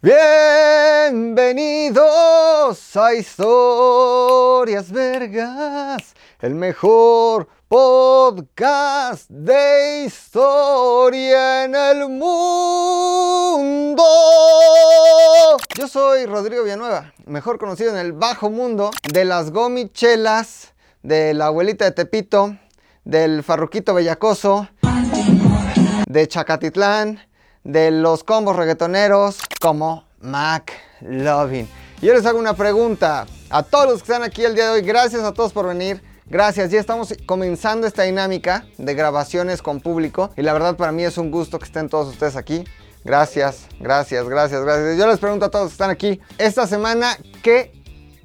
Bienvenidos a Historias Vergas, el mejor podcast de historia en el mundo. Yo soy Rodrigo Villanueva, mejor conocido en el bajo mundo de las gomichelas, de la abuelita de Tepito, del farruquito bellacoso, de Chacatitlán, de los combos reggaetoneros como Mac Lovin. Y yo les hago una pregunta a todos los que están aquí el día de hoy. Gracias a todos por venir. Gracias, ya estamos comenzando esta dinámica de grabaciones con público y la verdad para mí es un gusto que estén todos ustedes aquí. Gracias, gracias, gracias, gracias. Yo les pregunto a todos los que están aquí, esta semana, ¿qué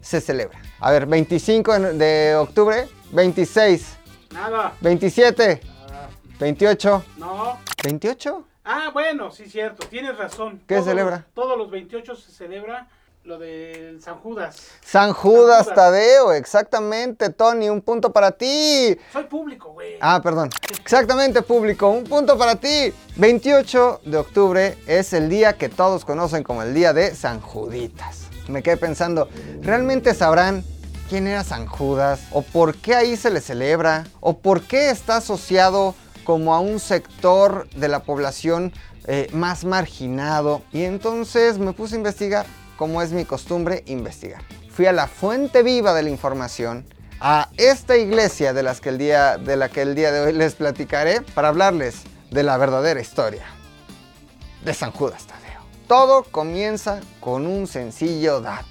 se celebra? A ver, 25 de octubre, 26. Nada. 27. 28. No. 28. Ah, bueno, sí, cierto, tienes razón. ¿Qué Todos- celebra? Todos los 28 se celebra lo del San Judas. San Judas Judas. Tadeo, exactamente, Tony, un punto para ti. Soy público, güey. Ah, perdón. Exactamente, público, un punto para ti. 28 de octubre es el día que todos conocen como el día de San Juditas. Me quedé pensando, ¿realmente sabrán quién era San Judas? ¿O por qué ahí se le celebra? ¿O por qué está asociado como a un sector de la población eh, más marginado? Y entonces me puse a investigar, como es mi costumbre, investigar. Fui a la fuente viva de la información a esta iglesia de, las que el día, de la que el día de hoy les platicaré para hablarles de la verdadera historia de San Judas Tadeo. Todo comienza con un sencillo dato.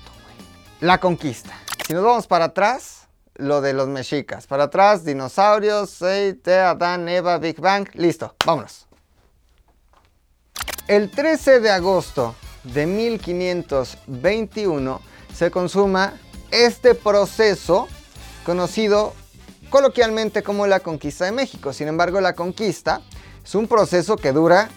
La conquista. Si nos vamos para atrás, lo de los mexicas. Para atrás, dinosaurios, Seite, Adán, Eva, Big Bang. Listo, vámonos. El 13 de agosto de 1521 se consuma este proceso conocido coloquialmente como la conquista de México. Sin embargo, la conquista es un proceso que dura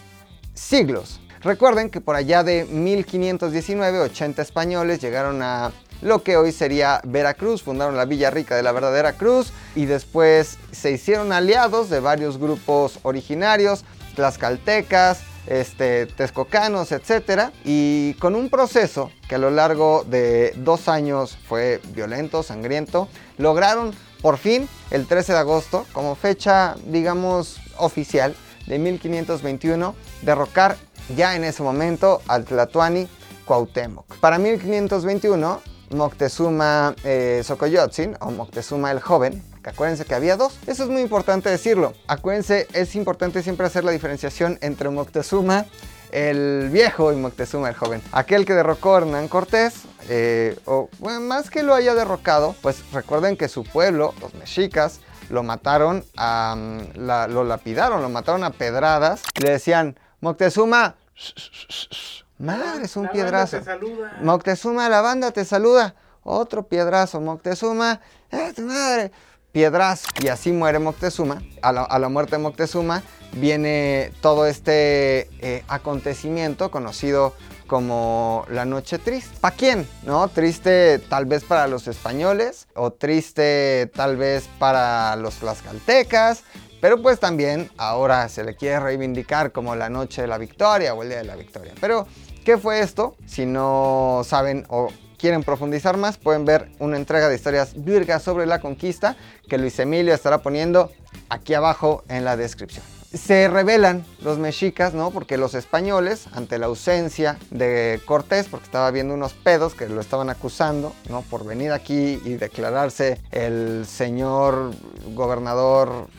siglos. Recuerden que por allá de 1519, 80 españoles llegaron a lo que hoy sería Veracruz, fundaron la Villa Rica de la verdadera Cruz y después se hicieron aliados de varios grupos originarios, tlaxcaltecas, este, texcocanos, etc. Y con un proceso que a lo largo de dos años fue violento, sangriento, lograron por fin el 13 de agosto, como fecha, digamos, oficial de 1521, derrocar ya en ese momento al Tlatoani Cuauhtémoc. Para 1521, Moctezuma eh, Xocoyotzin, o Moctezuma el Joven, que acuérdense que había dos. Eso es muy importante decirlo. Acuérdense, es importante siempre hacer la diferenciación entre Moctezuma el viejo y Moctezuma el joven. Aquel que derrocó a Hernán Cortés, eh, o más que lo haya derrocado, pues recuerden que su pueblo, los mexicas, lo mataron, a, mm, lo lapidaron, lo mataron a pedradas. Y le decían, Moctezuma, shh, shh, shh". Madre, es un La banda piedrazo. te saluda. Moctezuma, la banda te saluda. Otro piedrazo. Moctezuma, ¡eh, tu madre! Piedrazo. Y así muere Moctezuma. A la, a la muerte de Moctezuma viene todo este eh, acontecimiento conocido como la noche triste. ¿Para quién? ¿No? Triste tal vez para los españoles o triste tal vez para los tlaxcaltecas. Pero pues también ahora se le quiere reivindicar como la noche de la victoria o el día de la victoria. Pero, ¿qué fue esto? Si no saben o quieren profundizar más, pueden ver una entrega de historias virgas sobre la conquista que Luis Emilio estará poniendo aquí abajo en la descripción. Se rebelan los mexicas, ¿no? Porque los españoles, ante la ausencia de Cortés, porque estaba viendo unos pedos que lo estaban acusando, ¿no? Por venir aquí y declararse el señor gobernador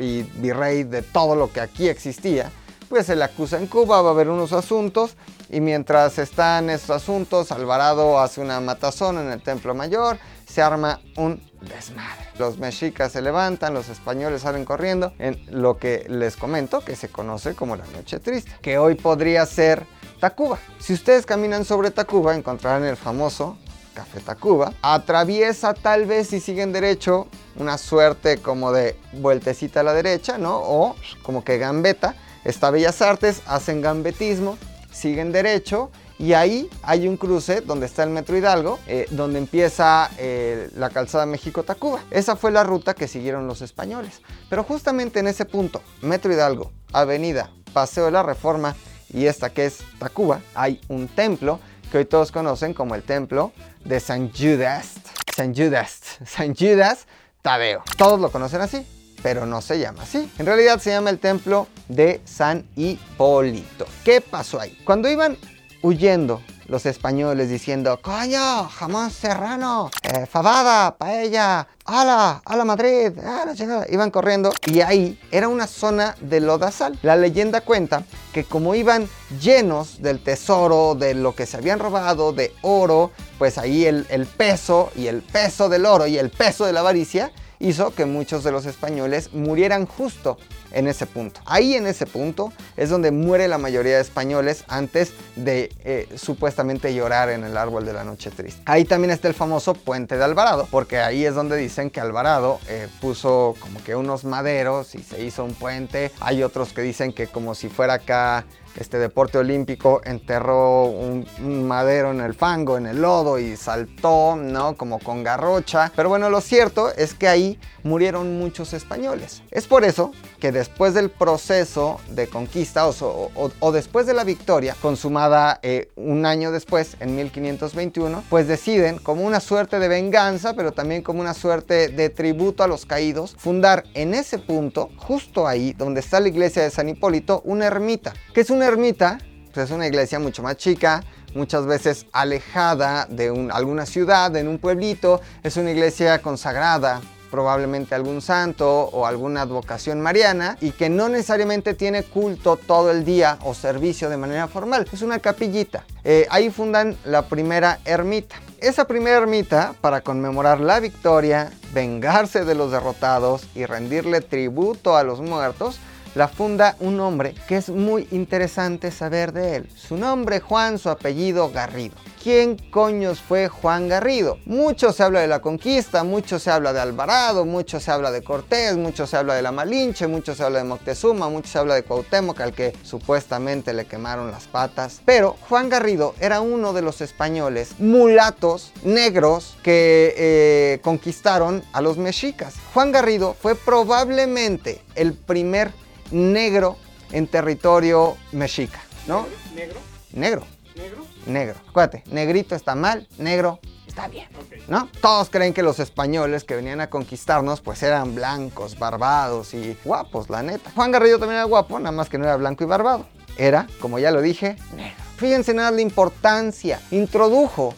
y virrey de todo lo que aquí existía, pues se le acusa en Cuba, va a haber unos asuntos y mientras están estos asuntos, Alvarado hace una matazón en el Templo Mayor, se arma un desmadre. Los mexicas se levantan, los españoles salen corriendo en lo que les comento que se conoce como la Noche Triste, que hoy podría ser Tacuba. Si ustedes caminan sobre Tacuba encontrarán el famoso Café Tacuba. Atraviesa tal vez si siguen derecho una suerte como de vueltecita a la derecha, ¿no? O como que gambeta. Está Bellas Artes, hacen gambetismo, siguen derecho y ahí hay un cruce donde está el Metro Hidalgo, eh, donde empieza eh, la calzada México-Tacuba. Esa fue la ruta que siguieron los españoles. Pero justamente en ese punto, Metro Hidalgo, Avenida, Paseo de la Reforma y esta que es Tacuba, hay un templo que hoy todos conocen como el templo de San Judas. San Judas. San Judas Tadeo. Todos lo conocen así, pero no se llama así. En realidad se llama el templo de San Hipólito. ¿Qué pasó ahí? Cuando iban huyendo los españoles diciendo, coño, jamón serrano, eh, fabada, paella, ala, ala Madrid, ah, la Iban corriendo y ahí era una zona de lodazal. La leyenda cuenta que como iban llenos del tesoro, de lo que se habían robado, de oro, pues ahí el peso y el peso del oro y el peso de la avaricia hizo que muchos de los españoles murieran justo en ese punto. Ahí en ese punto es donde muere la mayoría de españoles antes de eh, supuestamente llorar en el árbol de la noche triste. Ahí también está el famoso puente de Alvarado, porque ahí es donde dicen que Alvarado eh, puso como que unos maderos y se hizo un puente. Hay otros que dicen que como si fuera acá este deporte olímpico enterró un, madero en el fango, en el lodo y saltó, ¿no? Como con garrocha. Pero bueno, lo cierto es que ahí murieron muchos españoles. Es por eso que después del proceso de conquista o, después de la victoria consumada eh, un año después, en 1521, pues deciden como una suerte de venganza, pero también como una suerte de tributo a los caídos, fundar en ese punto, justo ahí donde está la iglesia de San Hipólito, una ermita, que es una ermita, pues es una iglesia mucho más chica, muchas veces alejada de alguna ciudad, en un pueblito, es una iglesia consagrada probablemente algún santo o alguna advocación mariana y que no necesariamente tiene culto todo el día o servicio de manera formal. Es una capillita. Eh, ahí fundan la primera ermita. Esa primera ermita, para conmemorar la victoria, vengarse de los derrotados y rendirle tributo a los muertos, la funda un hombre que es muy interesante saber de él. Su nombre Juan, su apellido Garrido. ¿Quién coños fue Juan Garrido? Mucho se habla de la conquista, mucho se habla de Alvarado, mucho se habla de Cortés, mucho se habla de la Malinche, mucho se habla de Moctezuma, mucho se habla de Cuauhtémoc, al que supuestamente le quemaron las patas. Pero Juan Garrido era uno de los españoles mulatos negros que eh, conquistaron a los mexicas. Juan Garrido fue probablemente el primer negro en territorio mexica, ¿no? ¿Negro? Negro. ¿Negro? Negro. Acuérdate, negrito está mal, negro está bien, ¿no? Todos creen que los españoles que venían a conquistarnos pues eran blancos, barbados y guapos, la neta. Juan Garrido también era guapo, nada más que no era blanco y barbado. Era, como ya lo dije, negro. Fíjense nada la importancia. Introdujo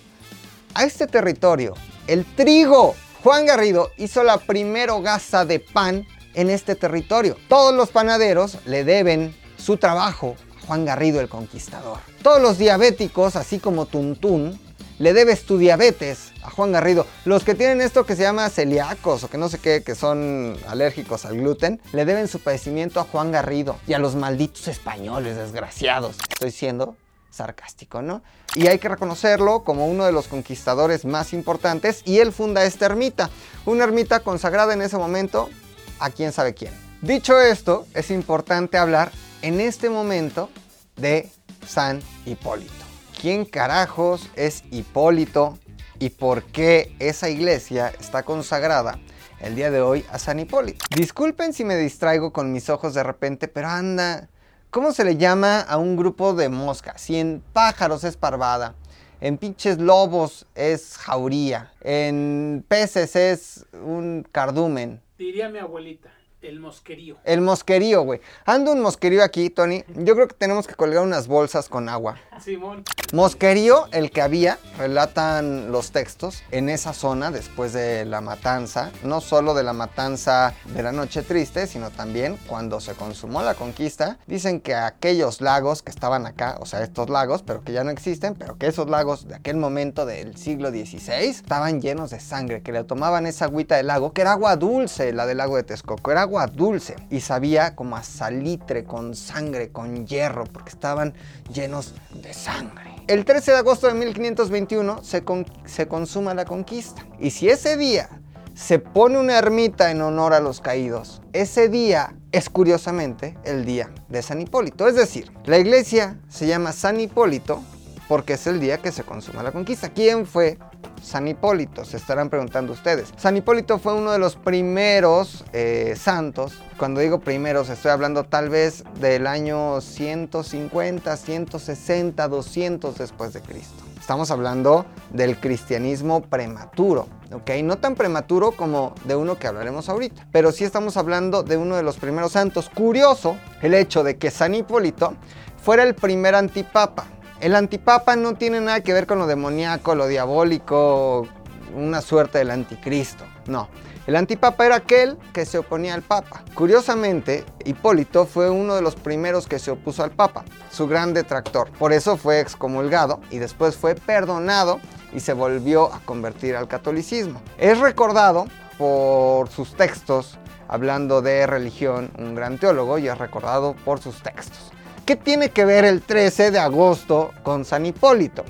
a este territorio el trigo. Juan Garrido hizo la primera hogaza de pan en este territorio. Todos los panaderos le deben su trabajo a Juan Garrido el Conquistador. Todos los diabéticos, así como Tuntún, le debes tu diabetes a Juan Garrido. Los que tienen esto que se llama celíacos o que no sé qué, que son alérgicos al gluten, le deben su padecimiento a Juan Garrido y a los malditos españoles desgraciados. Estoy siendo sarcástico, ¿no? Y hay que reconocerlo como uno de los conquistadores más importantes y él funda esta ermita, una ermita consagrada en ese momento a quién sabe quién. Dicho esto, es importante hablar en este momento de San Hipólito. ¿Quién carajos es Hipólito y por qué esa iglesia está consagrada el día de hoy a San Hipólito? Disculpen si me distraigo con mis ojos de repente, pero anda, ¿cómo se le llama a un grupo de moscas? Si en pájaros es parvada, en pinches lobos es jauría, en peces es un cardumen, Diría mi abuelita. El mosquerío. El mosquerío, güey. Ando un mosquerío aquí, Tony. Yo creo que tenemos que colgar unas bolsas con agua. Simón. Mosquerío, el que había, relatan los textos, en esa zona después de la matanza. No solo de la matanza de la Noche Triste, sino también cuando se consumó la conquista. Dicen que aquellos lagos que estaban acá, o sea, estos lagos, pero que ya no existen, pero que esos lagos de aquel momento del siglo XVI estaban llenos de sangre, que le tomaban esa agüita del lago, que era agua dulce, la del lago de Texcoco. Era agua dulce y sabía como a salitre con sangre, con hierro, porque estaban llenos de sangre. El 13 de agosto de 1521 se, se consuma la conquista. Y si ese día se pone una ermita en honor a los caídos, ese día es curiosamente el día de San Hipólito. Es decir, la iglesia se llama San Hipólito porque es el día que se consuma la conquista. ¿Quién fue San Hipólito? Se estarán preguntando ustedes. San Hipólito fue uno de los primeros eh, santos. Cuando digo primeros, estoy hablando tal vez del año 150, 160, 200 después de Cristo. Estamos hablando del cristianismo prematuro, ¿ok? No tan prematuro como de uno que hablaremos ahorita, pero sí estamos hablando de uno de los primeros santos. Curioso el hecho de que San Hipólito fuera el primer antipapa. El antipapa no tiene nada que ver con lo demoníaco, lo diabólico, una suerte del anticristo, no. El antipapa era aquel que se oponía al papa. Curiosamente, Hipólito fue uno de los primeros que se opuso al papa, su gran detractor. Por eso fue excomulgado y después fue perdonado y se volvió a convertir al catolicismo. Es recordado por sus textos, hablando de religión, un gran teólogo y es recordado por sus textos. ¿Qué tiene que ver el 13 de agosto con San Hipólito?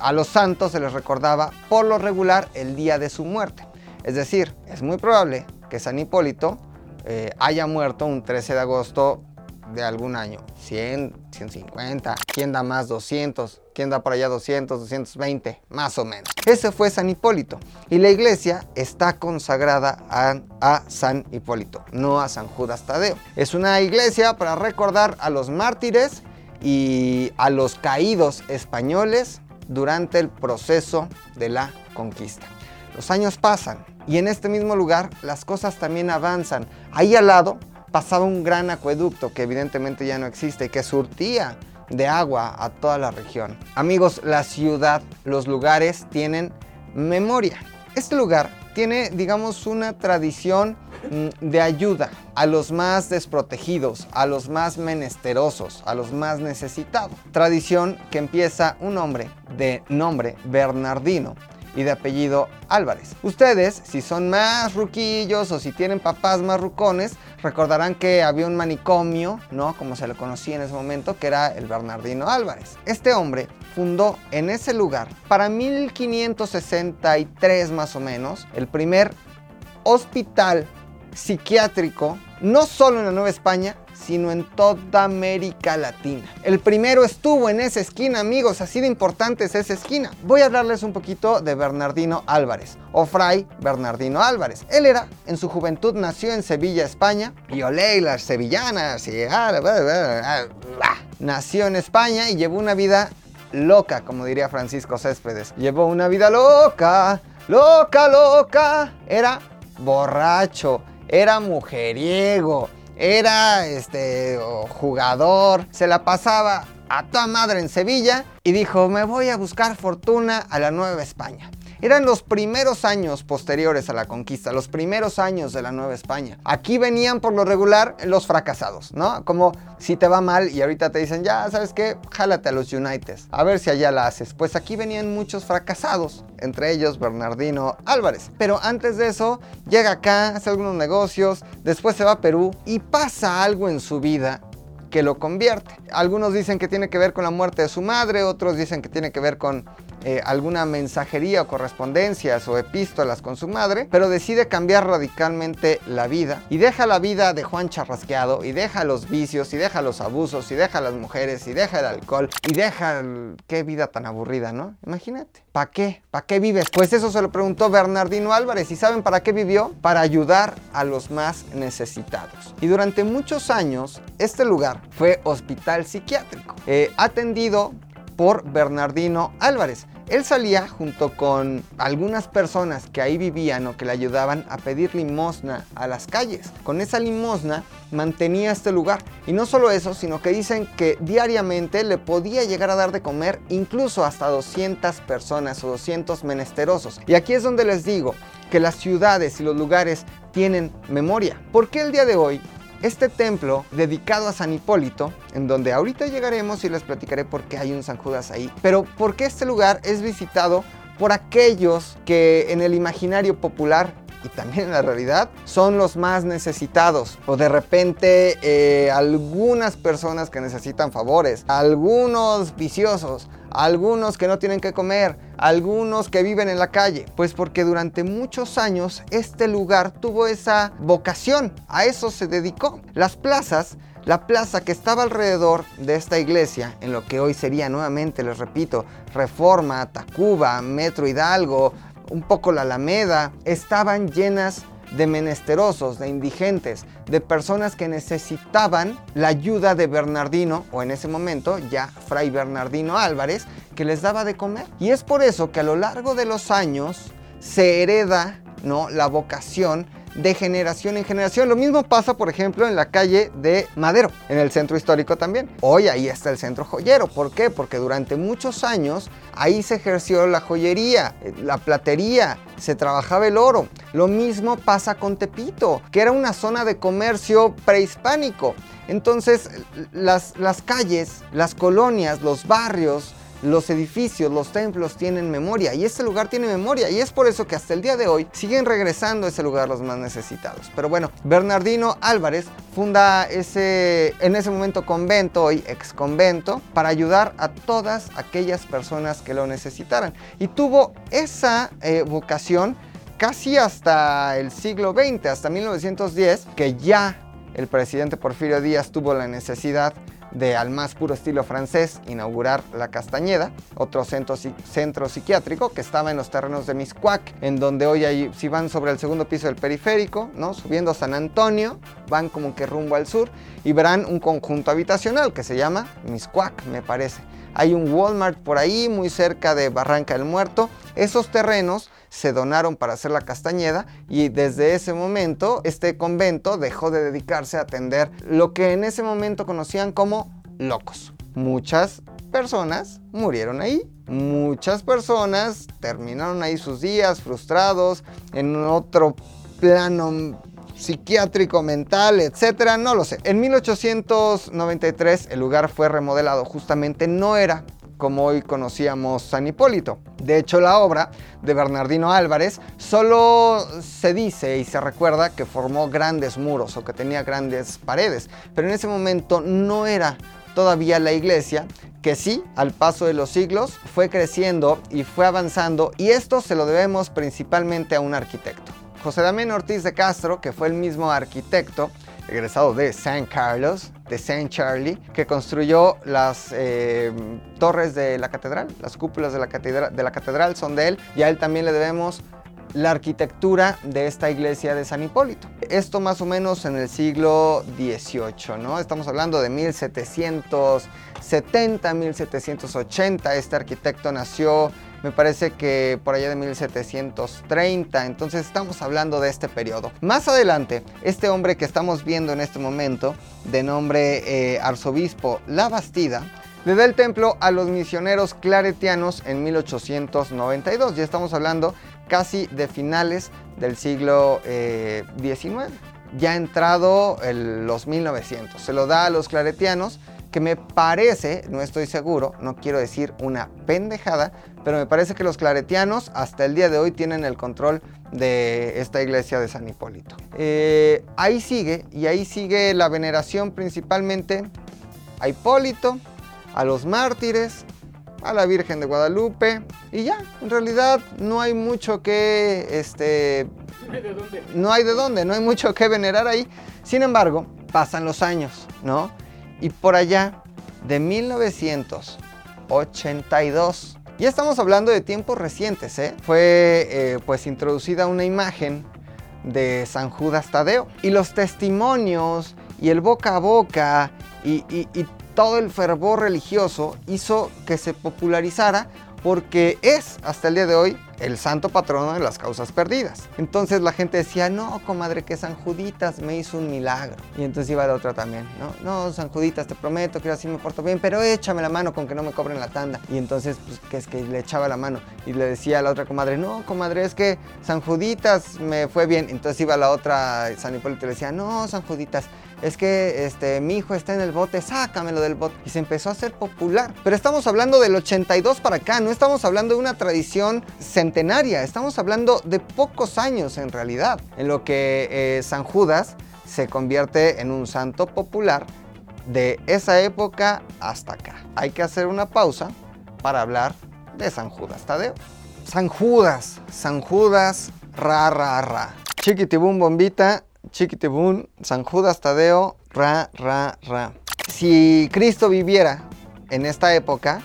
A los santos se les recordaba por lo regular el día de su muerte. Es decir, es muy probable que San Hipólito eh, haya muerto un 13 de agosto de algún año. 100, 150, quién da más 200, quién da por allá 200, 220, más o menos. Ese fue San Hipólito. Y la iglesia está consagrada a, a San Hipólito, no a San Judas Tadeo. Es una iglesia para recordar a los mártires y a los caídos españoles durante el proceso de la conquista. Los años pasan y en este mismo lugar las cosas también avanzan. Ahí al lado pasaba un gran acueducto que evidentemente ya no existe y que surtía de agua a toda la región. Amigos, la ciudad, los lugares tienen memoria. Este lugar tiene, digamos, una tradición mm, de ayuda a los más desprotegidos, a los más menesterosos, a los más necesitados. Tradición que empieza un hombre de nombre Bernardino y de apellido Álvarez. Ustedes, si son más ruquillos o si tienen papás más rucones, recordarán que había un manicomio, ¿no? Como se le conocía en ese momento, que era el Bernardino Álvarez. Este hombre fundó en ese lugar, para 1563 más o menos, el primer hospital psiquiátrico, no solo en la Nueva España, sino en toda América Latina. El primero estuvo en esa esquina, amigos, así de importante es esa esquina. Voy a hablarles un poquito de Bernardino Álvarez, o Fray Bernardino Álvarez. Él era, en su juventud, nació en Sevilla, España, y olé, las sevillanas, y... Nació en España y llevó una vida loca, como diría Francisco Céspedes. Llevó una vida loca, loca, loca. Era borracho, era mujeriego, era este jugador, se la pasaba a toda madre en Sevilla y dijo, me voy a buscar fortuna a la Nueva España. Eran los primeros años posteriores a la conquista, los primeros años de la Nueva España. Aquí venían por lo regular los fracasados, ¿no? Como si te va mal y ahorita te dicen, ya, ¿sabes qué? Jálate a los United, a ver si allá la haces. Pues aquí venían muchos fracasados, entre ellos Bernardino Álvarez. Pero antes de eso, llega acá, hace algunos negocios, después se va a Perú y pasa algo en su vida que lo convierte. Algunos dicen que tiene que ver con la muerte de su madre, otros dicen que tiene que ver con eh, alguna mensajería o correspondencias o epístolas con su madre, pero decide cambiar radicalmente la vida y deja la vida de Juan Charrasqueado y deja los vicios y deja los abusos y deja las mujeres y deja el alcohol y deja qué vida tan aburrida, ¿no? Imagínate. ¿Para qué? ¿Para qué vives? Pues eso se lo preguntó Bernardino Álvarez. ¿Y saben para qué vivió? Para ayudar a los más necesitados. Y durante muchos años, este lugar fue hospital psiquiátrico, eh, atendido por Bernardino Álvarez. Él salía junto con algunas personas que ahí vivían o que le ayudaban a pedir limosna a las calles. Con esa limosna mantenía este lugar. Y no solo eso, sino que dicen que diariamente le podía llegar a dar de comer incluso hasta 200 personas o 200 menesterosos. Y aquí es donde les digo que las ciudades y los lugares tienen memoria. Porque el día de hoy este templo dedicado a San Hipólito, en donde ahorita llegaremos y les platicaré por qué hay un San Judas ahí, pero por qué este lugar es visitado por aquellos que en el imaginario popular y también en la realidad son los más necesitados. O de repente eh, algunas personas que necesitan favores, algunos viciosos, algunos que no tienen que comer, algunos que viven en la calle. Pues porque durante muchos años este lugar tuvo esa vocación, a eso se dedicó. Las plazas La plaza que estaba alrededor de esta iglesia, en lo que hoy sería nuevamente, les repito, Reforma, Tacuba, Metro Hidalgo, un poco la Alameda, estaban llenas de menesterosos, de indigentes, de personas que necesitaban la ayuda de Bernardino, o en ese momento ya Fray Bernardino Álvarez, que les daba de comer. Y es por eso que a lo largo de los años se hereda ¿no? la vocación de generación en generación. Lo mismo pasa, por ejemplo, en la calle de Madero, en el centro histórico también. Hoy ahí está el centro joyero. ¿Por qué? Porque durante muchos años ahí se ejerció la joyería, la platería, se trabajaba el oro. Lo mismo pasa con Tepito, que era una zona de comercio prehispánico. Entonces, las, las calles, las colonias, los barrios, los edificios, los templos tienen memoria y este lugar tiene memoria y es por eso que hasta el día de hoy siguen regresando a ese lugar los más necesitados. Pero bueno, Bernardino Álvarez funda ese, en ese momento convento, hoy ex convento, para ayudar a todas aquellas personas que lo necesitaran. Y tuvo esa eh, vocación casi hasta el siglo XX, hasta 1910, que ya el presidente Porfirio Díaz tuvo la necesidad de al más puro estilo francés inaugurar la Castañeda, otro centro, centro psiquiátrico que estaba en los terrenos de Miscuac, en donde hoy si van sobre el segundo piso del periférico, ¿no? subiendo San Antonio, van como que rumbo al sur y verán un conjunto habitacional que se llama Miscuac, me parece. Hay un Walmart por ahí, muy cerca de Barranca del Muerto. Esos terrenos se donaron para hacer la Castañeda y desde ese momento este convento dejó de dedicarse a atender lo que en ese momento conocían como locos. Muchas personas murieron ahí. Muchas personas terminaron ahí sus días frustrados en otro plano psiquiátrico, mental, etcétera, no lo sé. En 1893 el lugar fue remodelado, justamente no era como hoy conocíamos San Hipólito. De hecho, la obra de Bernardino Álvarez solo se dice y se recuerda que formó grandes muros o que tenía grandes paredes, pero en ese momento no era todavía la iglesia, que sí, al paso de los siglos, fue creciendo y fue avanzando, y esto se lo debemos principalmente a un arquitecto. José Damián Ortiz de Castro, que fue el mismo arquitecto, egresado de San Carlos, de San Charlie, que construyó las eh, torres de la catedral, las cúpulas de la catedral, de la catedral son de él, y a él también le debemos la arquitectura de esta iglesia de San Hipólito. Esto más o menos en el siglo XVIII, ¿no? Estamos hablando de 1770, 1780. Este arquitecto nació me parece que por allá de 1730, entonces estamos hablando de este periodo. Más adelante, este hombre que estamos viendo en este momento, de nombre eh, arzobispo La Bastida, le da el templo a los misioneros claretianos en 1892. Ya estamos hablando casi de finales del siglo XIX. Eh, ya entrado los 1900. Se lo da a los claretianos que me parece, no estoy seguro, no quiero decir una pendejada, pero me parece que los claretianos hasta el día de hoy tienen el control de esta iglesia de San Hipólito. Eh, ahí sigue, y ahí sigue la veneración principalmente a Hipólito, a los mártires, a la Virgen de Guadalupe, y ya, en realidad no hay mucho que, este, no hay de dónde, no hay mucho que venerar ahí. Sin embargo, pasan los años, ¿no? Y por allá de 1982. Ya estamos hablando de tiempos recientes, ¿eh? Fue eh, pues introducida una imagen de San Judas Tadeo y los testimonios y el boca a boca y todo el fervor religioso hizo que se popularizara porque es hasta el día de hoy el santo patrono de las causas perdidas. Entonces la gente decía, no, comadre, que San Juditas me hizo un milagro. Y entonces iba la otra también, no, no, San Juditas, te prometo que así me porto bien, pero échame la mano con que no me cobren la tanda. Y entonces, pues, que es que le echaba la mano y le decía a la otra comadre, no, comadre, es que San Juditas me fue bien. Entonces iba la otra San Hipólito y le decía, no, San Juditas, es que este, mi hijo está en el bote, sácamelo del bote. Y se empezó a hacer popular. Pero estamos hablando del 82 para acá, no estamos hablando de una tradición centenaria, estamos hablando de pocos años en realidad, en lo que eh, San Judas se convierte en un santo popular de esa época hasta acá. Hay que hacer una pausa para hablar de San Judas Tadeo. San Judas, San Judas, ra, ra, ra. Chiquitibum bombita, Chiquitibún, San Judas Tadeo Ra, ra, ra. Si Cristo viviera en esta época,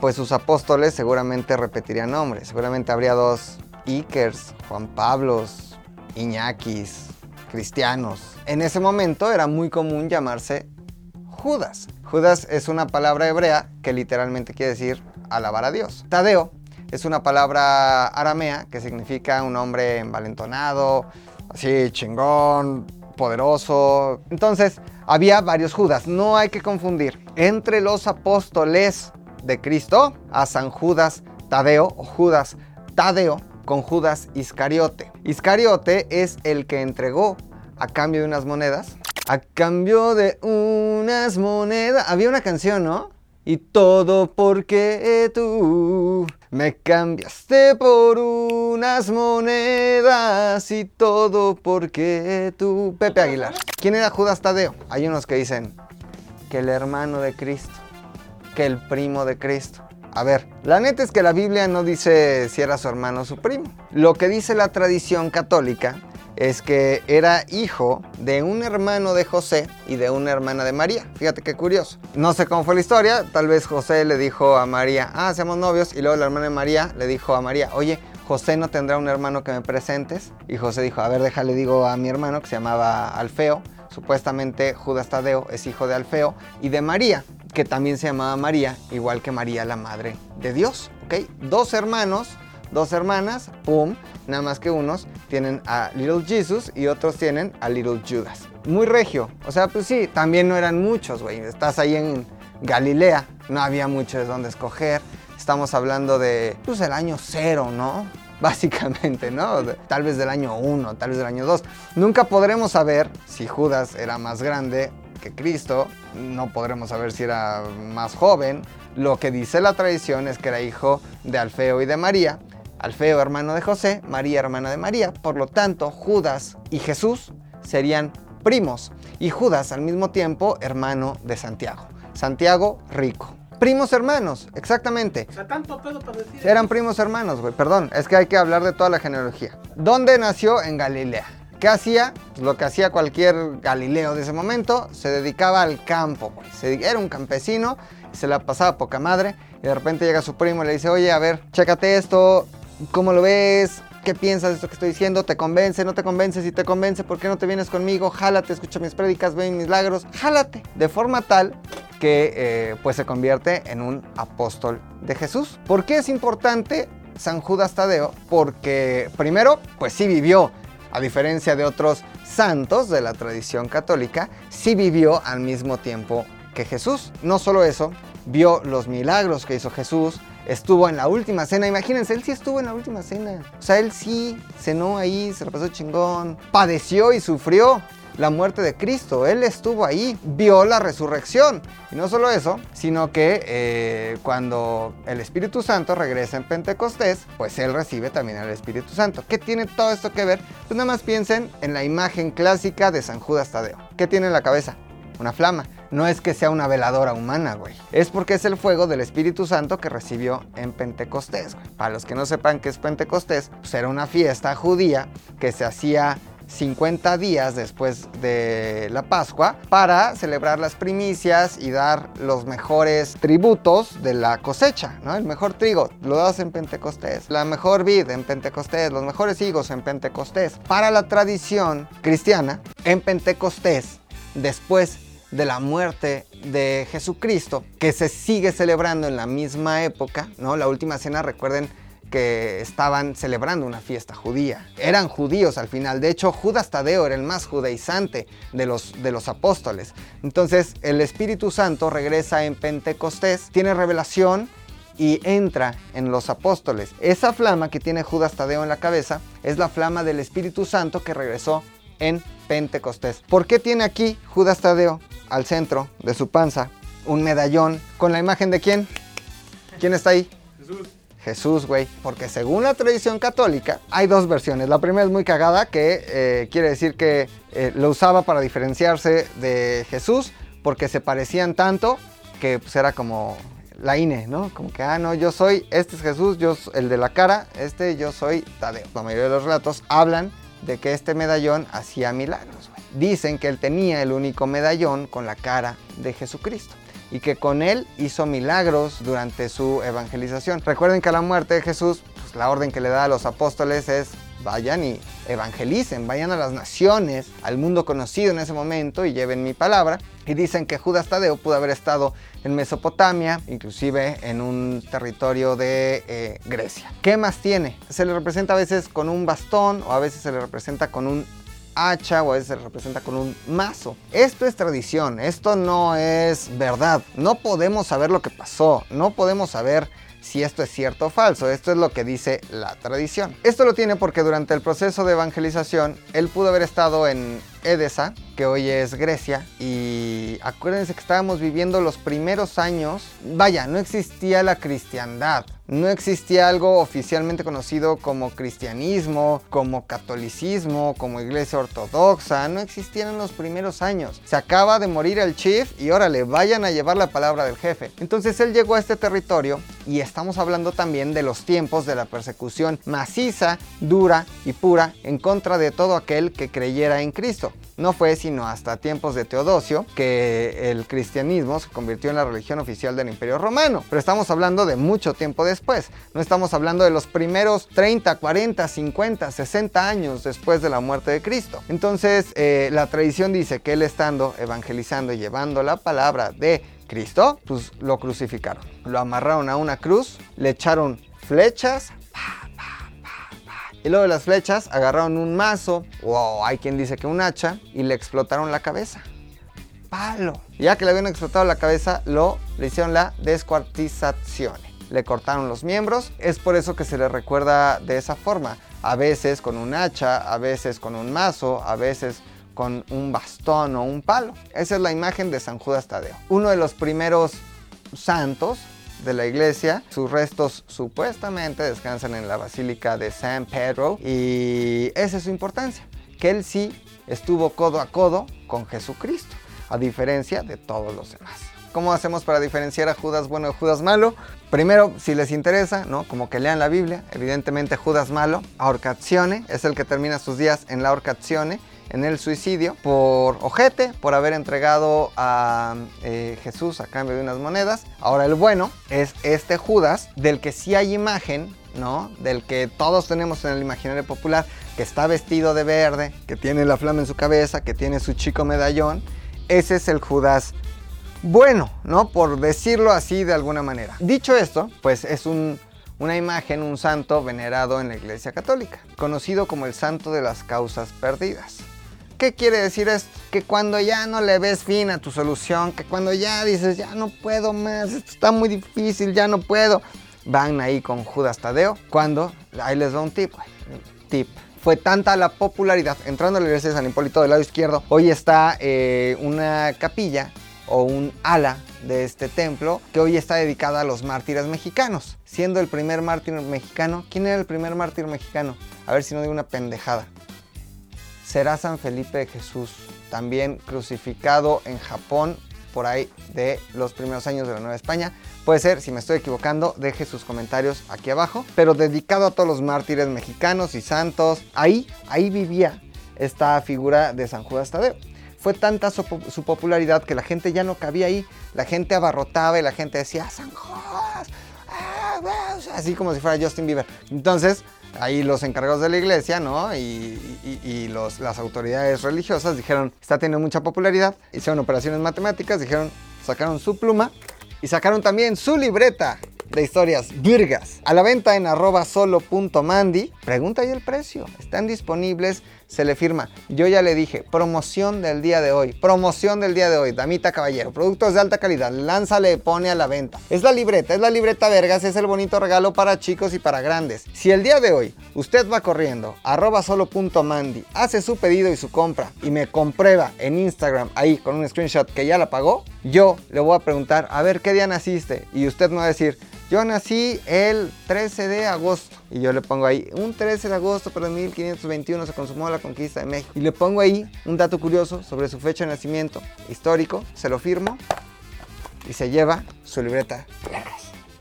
pues sus apóstoles seguramente repetirían nombres. Seguramente habría dos Ikers, Juan Pablos, Iñakis, cristianos. En ese momento era muy común llamarse Judas. Judas es una palabra hebrea que literalmente quiere decir alabar a Dios. Tadeo es una palabra aramea que significa un hombre envalentonado, así chingón, poderoso. Entonces, había varios Judas. No hay que confundir entre los apóstoles de Cristo a San Judas Tadeo o Judas Tadeo con Judas Iscariote. Iscariote es el que entregó a cambio de unas monedas. A cambio de unas monedas. Había una canción, ¿no? Y todo porque tú me cambiaste por unas monedas y todo porque tú... Pepe Aguilar. ¿Quién era Judas Tadeo? Hay unos que dicen que el hermano de Cristo, que el primo de Cristo. A ver, la neta es que la Biblia no dice si era su hermano o su primo. Lo que dice la tradición católica es que era hijo de un hermano de José y de una hermana de María. Fíjate qué curioso. No sé cómo fue la historia, tal vez José le dijo a María, ah, seamos novios, y luego la hermana de María le dijo a María, oye, José no tendrá un hermano que me presentes. Y José dijo, a ver, déjale digo a mi hermano que se llamaba Alfeo. Supuestamente Judas Tadeo es hijo de Alfeo y de María, que también se llamaba María, igual que María la Madre de Dios. ¿Ok? Dos hermanos dos hermanas, pum, nada más que unos tienen a Little Jesus y otros tienen a Little Judas. Muy regio, o sea, pues sí, también no eran muchos, güey. Estás ahí en Galilea, no había mucho de dónde escoger. Estamos hablando de, pues, el año cero, ¿no? Básicamente, ¿no? Tal vez del año uno, tal vez del año dos. Nunca podremos saber si Judas era más grande que Cristo, no podremos saber si era más joven. Lo que dice la tradición es que era hijo de Alfeo y de María, Alfeo hermano de José, María hermana de María. Por lo tanto, Judas y Jesús serían primos y Judas al mismo tiempo hermano de Santiago. Santiago rico. Primos hermanos, exactamente. O sea, tanto pedo para decir. Eran primos hermanos, güey. Perdón, es que hay que hablar de toda la genealogía. ¿Dónde nació? En Galilea. ¿Qué hacía? Pues lo que hacía cualquier Galileo de ese momento, se dedicaba al campo, güey. Era un campesino, se la pasaba poca madre, y de repente llega su primo y le dice, oye, a ver, chécate esto, ¿Cómo lo ves? ¿Qué piensas de esto que estoy diciendo? ¿Te convence? ¿No te convence? Si te convence, ¿por qué no te vienes conmigo? Jálate, escucha mis prédicas, ve mis milagros. Jálate. De forma tal que eh, pues se convierte en un apóstol de Jesús. ¿Por qué es importante San Judas Tadeo? Porque primero, pues sí vivió, a diferencia de otros santos de la tradición católica, sí vivió al mismo tiempo que Jesús. No solo eso, vio los milagros que hizo Jesús, estuvo en la última cena. Imagínense, él sí estuvo en la última cena. O sea, él sí cenó ahí, se lo pasó chingón. Padeció y sufrió la muerte de Cristo. Él estuvo ahí, vio la resurrección. Y no solo eso, sino que eh, cuando el Espíritu Santo regresa en Pentecostés, pues él recibe también al Espíritu Santo. ¿Qué tiene todo esto que ver? Pues nada más piensen en la imagen clásica de San Judas Tadeo. ¿Qué tiene en la cabeza? Una flama no es que sea una veladora humana, güey. Es porque es el fuego del Espíritu Santo que recibió en Pentecostés, güey. Para los que no sepan qué es Pentecostés, pues era una fiesta judía que se hacía 50 días después de la Pascua para celebrar las primicias y dar los mejores tributos de la cosecha, ¿no? El mejor trigo lo das en Pentecostés, la mejor vid en Pentecostés, los mejores higos en Pentecostés. Para la tradición cristiana, en Pentecostés, después de la muerte de Jesucristo, que se sigue celebrando en la misma época, ¿no? La última cena, recuerden que estaban celebrando una fiesta judía. Eran judíos al final. De hecho, Judas Tadeo era el más judaizante de los, de los apóstoles. Entonces, el Espíritu Santo regresa en Pentecostés, tiene revelación y entra en los apóstoles. Esa flama que tiene Judas Tadeo en la cabeza es la flama del Espíritu Santo que regresó en Pentecostés. ¿Por qué tiene aquí Judas Tadeo al centro de su panza un medallón con la imagen de quién? ¿Quién está ahí? Jesús. Jesús, güey. Porque según la tradición católica, hay dos versiones. La primera es muy cagada, que eh, quiere decir que eh, lo usaba para diferenciarse de Jesús, porque se parecían tanto que pues, era como la INE, ¿no? Como que, ah, no, yo soy, este es Jesús, yo el de la cara, este yo soy Tadeo. La mayoría de los relatos hablan de que este medallón hacía milagros, güey. Dicen que él tenía el único medallón con la cara de Jesucristo y que con él hizo milagros durante su evangelización. Recuerden que a la muerte de Jesús, pues, la orden que le da a los apóstoles es vayan y evangelicen, vayan a las naciones, al mundo conocido en ese momento y lleven mi palabra. Y dicen que Judas Tadeo pudo haber estado en Mesopotamia, inclusive en un territorio de eh, Grecia. ¿Qué más tiene? Se le representa a veces con un bastón o a veces se le representa con un hacha o a se representa con un mazo. Esto es tradición, esto no es verdad. No podemos saber lo que pasó, no podemos saber si esto es cierto o falso. Esto es lo que dice la tradición. Esto lo tiene porque durante el proceso de evangelización él pudo haber estado en Edesa, que hoy es Grecia, y acuérdense que estábamos viviendo los primeros años, vaya, no existía la cristiandad, no existía algo oficialmente conocido como cristianismo, como catolicismo, como iglesia ortodoxa, no existían en los primeros años. Se acaba de morir el chief y órale, vayan a llevar la palabra del jefe. Entonces él llegó a este territorio y estamos hablando también de los tiempos de la persecución maciza, dura y pura en contra de todo aquel que creyera en Cristo. No fue sino hasta tiempos de Teodosio que el cristianismo se convirtió en la religión oficial del Imperio Romano. Pero estamos hablando de mucho tiempo después. No estamos hablando de los primeros 30, 40, 50, 60 años después de la muerte de Cristo. Entonces, eh, la tradición dice que él estando evangelizando y llevando la palabra de Cristo, pues lo crucificaron. Lo amarraron a una cruz, le echaron flechas, y luego de las flechas agarraron un mazo, o hay quien dice que un hacha, y le explotaron la cabeza. Palo. ya que le habían explotado la cabeza, lo le hicieron la descuartización. Le cortaron los miembros. Es por eso que se le recuerda de esa forma. A veces con un hacha, a veces con un mazo, a veces con un bastón o un palo. Esa es la imagen de San Judas Tadeo. Uno de los primeros santos de la iglesia. Sus restos supuestamente descansan en la Basílica de San Pedro y esa es su importancia, que él sí estuvo codo a codo con Jesucristo, a diferencia de todos los demás. ¿Cómo hacemos para diferenciar a Judas bueno de Judas malo? Primero, si les interesa, ¿no? Como que lean la Biblia, evidentemente Judas malo, ahorcazione, es el que termina sus días en la ahorcazione en el suicidio por ojete, por haber entregado a eh, Jesús a cambio de unas monedas. Ahora el bueno es este Judas, del que sí hay imagen, ¿no? Del que todos tenemos en el imaginario popular, que está vestido de verde, que tiene la flama en su cabeza, que tiene su chico medallón. Ese es el Judas bueno, ¿no? Por decirlo así de alguna manera. Dicho esto, pues es una imagen, un santo venerado en la Iglesia Católica, conocido como el santo de las causas perdidas. ¿Qué quiere decir esto? Que cuando ya no le ves fin a tu solución, que cuando ya dices, ya no puedo más, esto está muy difícil, ya no puedo, van ahí con Judas Tadeo. Cuando, ahí les va un tip, tip. Fue tanta la popularidad, entrando a la iglesia de San Hipólito del lado izquierdo, hoy está eh, una capilla o un ala de este templo que hoy está dedicada a los mártires mexicanos. Siendo el primer mártir mexicano, ¿quién era el primer mártir mexicano? A ver si no digo una pendejada será San Felipe de Jesús, también crucificado en Japón por ahí de los primeros años de la Nueva España. Puede ser, si me estoy equivocando, deje sus comentarios aquí abajo. Pero dedicado a todos los mártires mexicanos y santos, ahí, ahí vivía esta figura de San Judas Tadeo. Fue tanta su, popularidad que la gente ya no cabía ahí. La gente abarrotaba y la gente decía, San Judas, así como si fuera Justin Bieber. Entonces, ahí los encargados de la iglesia, ¿no? Y, las autoridades religiosas dijeron, está teniendo mucha popularidad, hicieron operaciones matemáticas, dijeron, sacaron su pluma y sacaron también su libreta de historias virgas. A la venta en arroba solo.mandy. Pregunta ahí el precio. Están disponibles se le firma. Yo ya le dije, promoción del día de hoy, promoción del día de hoy, damita caballero, productos de alta calidad, lánzale, pone a la venta. Es la libreta, es la libreta vergas, es el bonito regalo para chicos y para grandes. Si el día de hoy usted va corriendo, arroba solo.mandy, hace su pedido y su compra y me comprueba en Instagram ahí con un screenshot que ya la pagó, yo le voy a preguntar, a ver qué día naciste y usted me va a decir, yo nací el 13 de agosto. Y yo le pongo ahí, un 13 de agosto, pero en 1521 se consumó la conquista de México. Y le pongo ahí un dato curioso sobre su fecha de nacimiento histórico. Se lo firmo y se lleva su libreta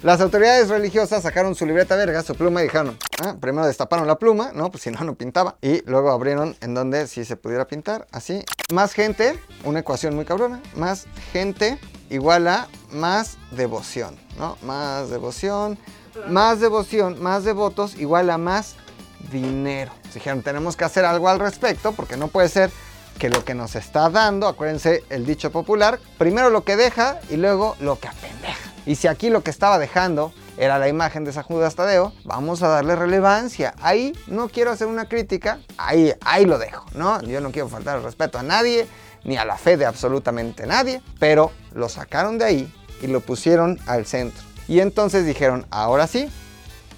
Las autoridades religiosas sacaron su libreta verga, su pluma y dijeron, ah, primero destaparon la pluma, ¿no? Pues si no, no pintaba. Y luego abrieron en donde sí se pudiera pintar, así. Más gente, una ecuación muy cabrona, más gente igual a más devoción, ¿no? Más devoción, más devoción, más devotos igual a más dinero. Dijeron, tenemos que hacer algo al respecto porque no puede ser que lo que nos está dando, acuérdense el dicho popular, primero lo que deja y luego lo que apendeja. Y si aquí lo que estaba dejando era la imagen de San Judas Tadeo, vamos a darle relevancia. Ahí no quiero hacer una crítica, ahí, ahí lo dejo, ¿no? Yo no quiero faltar el respeto a nadie, ni a la fe de absolutamente nadie, pero lo sacaron de ahí y lo pusieron al centro. Y entonces dijeron, ahora sí,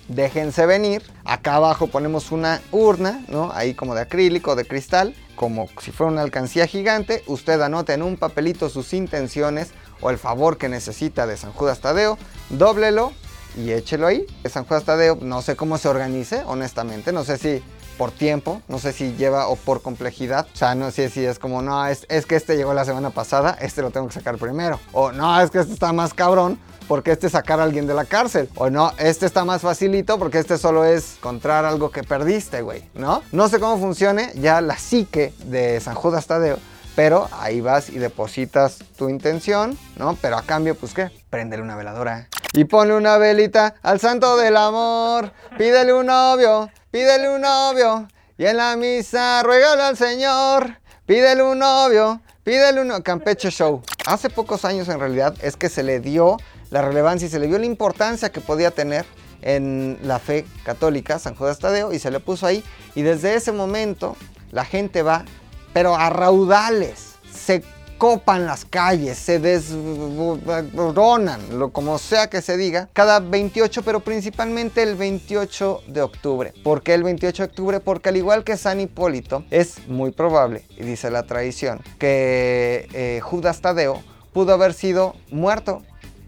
déjense venir. Acá abajo ponemos una urna, ¿no? Ahí como de acrílico, de cristal, como si fuera una alcancía gigante. Usted anota en un papelito sus intenciones o el favor que necesita de San Judas Tadeo, dóblelo y échelo ahí. San Judas Tadeo no sé cómo se organice, honestamente, no sé si por tiempo, no sé si lleva o por complejidad, o sea, no sé si es como, no, es, es que este llegó la semana pasada, este lo tengo que sacar primero, o no, es que este está más cabrón, porque este sacar a alguien de la cárcel. O no, este está más facilito porque este solo es encontrar algo que perdiste, güey, ¿no? No sé cómo funcione ya la psique de San Judas Tadeo. Pero ahí vas y depositas tu intención, ¿no? Pero a cambio, pues qué, préndele una veladora. Y ponle una velita al santo del amor. Pídele un novio, pídele un novio. Y en la misa ruégale al Señor. Pídele un novio, pídele un... Campeche Show. Hace pocos años en realidad es que se le dio la relevancia y se le vio la importancia que podía tener en la fe católica, San Judas Tadeo, y se le puso ahí. Y desde ese momento la gente va pero a raudales. Se copan las calles, se desboronan, lo como sea que se diga, cada 28, pero principalmente el 28 de octubre. ¿Por qué el 28 de octubre? Porque al igual que San Hipólito, es muy probable, y dice la tradición, que eh, Judas Tadeo pudo haber sido muerto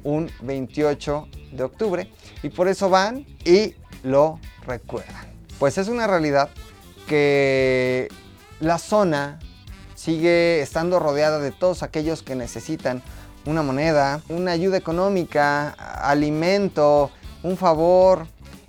un 28 de octubre y por eso van y lo recuerdan. Pues es una realidad que la zona sigue estando rodeada de todos aquellos que necesitan una moneda, una ayuda económica, alimento, un favor.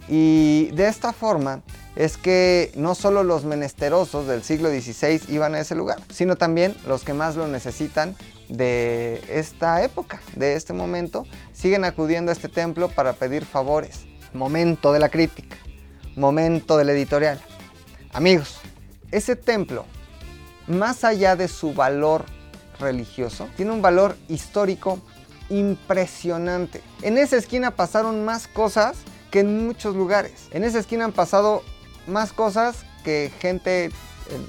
Y de esta forma es que no solo los menesterosos del siglo XVI iban a ese lugar, sino también los que más lo necesitan de esta época, de este momento, siguen acudiendo a este templo para pedir favores. Momento de la crítica, momento del editorial. Amigos, ese templo, más allá de su valor religioso, tiene un valor histórico impresionante. En esa esquina pasaron más cosas que en muchos lugares. En esa esquina han pasado más cosas que gente en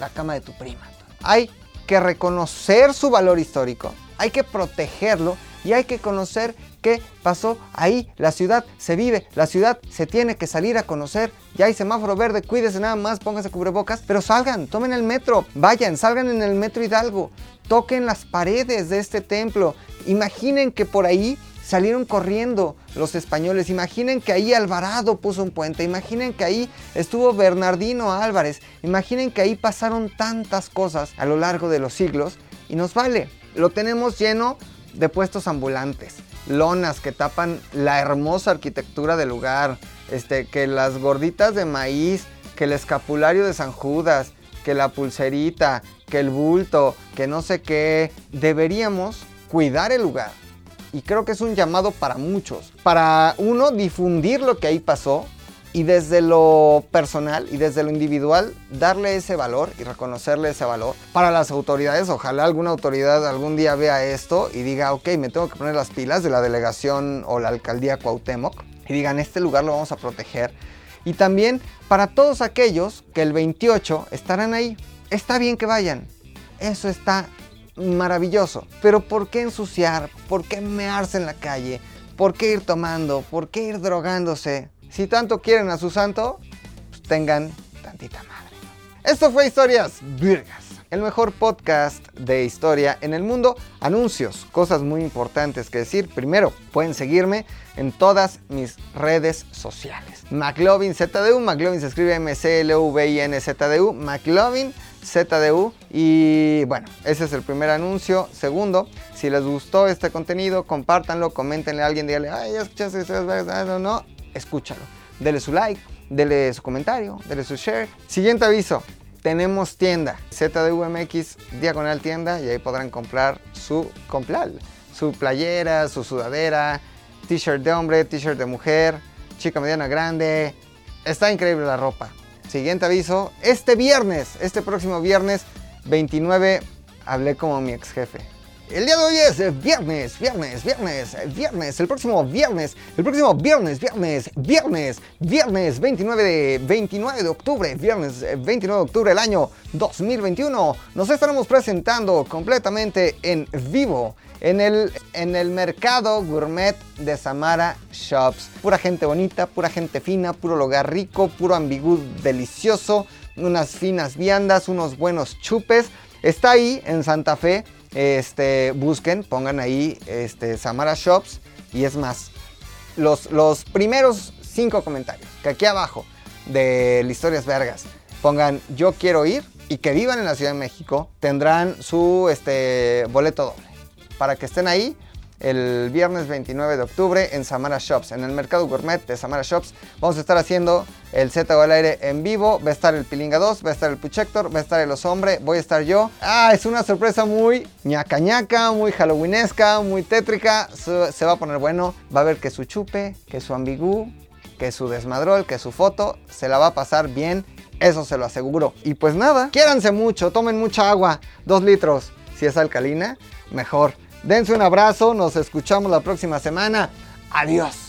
la cama de tu prima. Hay que reconocer su valor histórico, hay que protegerlo y hay que conocer qué pasó ahí. La ciudad se vive, la ciudad se tiene que salir a conocer. Ya hay semáforo verde, cuídese nada más, pónganse cubrebocas, pero salgan, tomen el metro, vayan, salgan en el metro Hidalgo, toquen las paredes de este templo. Imaginen que por ahí salieron corriendo los españoles. Imaginen que ahí Alvarado puso un puente. Imaginen que ahí estuvo Bernardino Álvarez. Imaginen que ahí pasaron tantas cosas a lo largo de los siglos y nos vale. Lo tenemos lleno de puestos ambulantes, lonas que tapan la hermosa arquitectura del lugar, este, que las gorditas de maíz, que el escapulario de San Judas, que la pulserita, que el bulto, que no sé qué. Deberíamos cuidar el lugar. Y creo que es un llamado para muchos. Para uno, difundir lo que ahí pasó y desde lo personal y desde lo individual darle ese valor y reconocerle ese valor para las autoridades. Ojalá alguna autoridad algún día vea esto y diga, ok, me tengo que poner las pilas de la delegación o la alcaldía Cuauhtémoc y digan, este lugar lo vamos a proteger. Y también para todos aquellos que el 28 estarán ahí. Está bien que vayan. Eso está maravilloso. Pero ¿por qué ensuciar? ¿Por qué mearse en la calle? ¿Por qué ir tomando? ¿Por qué ir drogándose? Si tanto quieren a su santo, pues tengan tantita madre. Esto fue Historias Virgas, el mejor podcast de historia en el mundo. Anuncios, cosas muy importantes que decir. Primero, pueden seguirme en todas mis redes sociales. McLovin ZDU, McLovin se escribe M-C-L-V-I-N-Z-D-U, McLovin ZDU. Y bueno, ese es el primer anuncio. Segundo, si les gustó este contenido, compártanlo, coméntenle a alguien, díganle, ay, ya escuchaste, no, no, escúchalo. Dele su like, dele su comentario, dele su share. Siguiente aviso, tenemos tienda, ZDUMX, diagonal tienda, y ahí podrán comprar su complal, su playera, su sudadera, t-shirt de hombre, t-shirt de mujer, chica mediana grande. Está increíble la ropa. Siguiente aviso, este viernes, este próximo viernes 29, hablé como mi ex jefe. El día de hoy es viernes, viernes, viernes, viernes, el próximo viernes, el próximo viernes, viernes, viernes, viernes 29 de, 29 de octubre, viernes 29 de octubre del año 2021, nos estaremos presentando completamente en vivo en el, en el mercado gourmet de Samara Shops. Pura gente bonita, pura gente fina, puro lugar rico, puro ambigú delicioso, unas finas viandas, unos buenos chupes. Está ahí en Santa Fe este, busquen, pongan ahí este, Samara Shops y es más, los, los primeros cinco comentarios que aquí abajo de Historias Vergas pongan yo quiero ir y que vivan en la Ciudad de México tendrán su este, boleto doble para que estén ahí el viernes 29 de octubre en Samara Shops, en el mercado gourmet de Samara Shops. Vamos a estar haciendo el Z al aire en vivo. Va a estar el Pilinga 2, va a estar el Puchector, va a estar el Osombre, voy a estar yo. Ah, es una sorpresa muy ñaca ñaca, muy halloweenesca, muy tétrica. Se va a poner bueno. Va a ver que su chupe, que su ambigú, que su desmadrol, que su foto se la va a pasar bien. Eso se lo aseguro. Y pues nada, quiéranse mucho, tomen mucha agua, dos litros. Si es alcalina, mejor. Dense un abrazo, nos escuchamos la próxima semana. Adiós.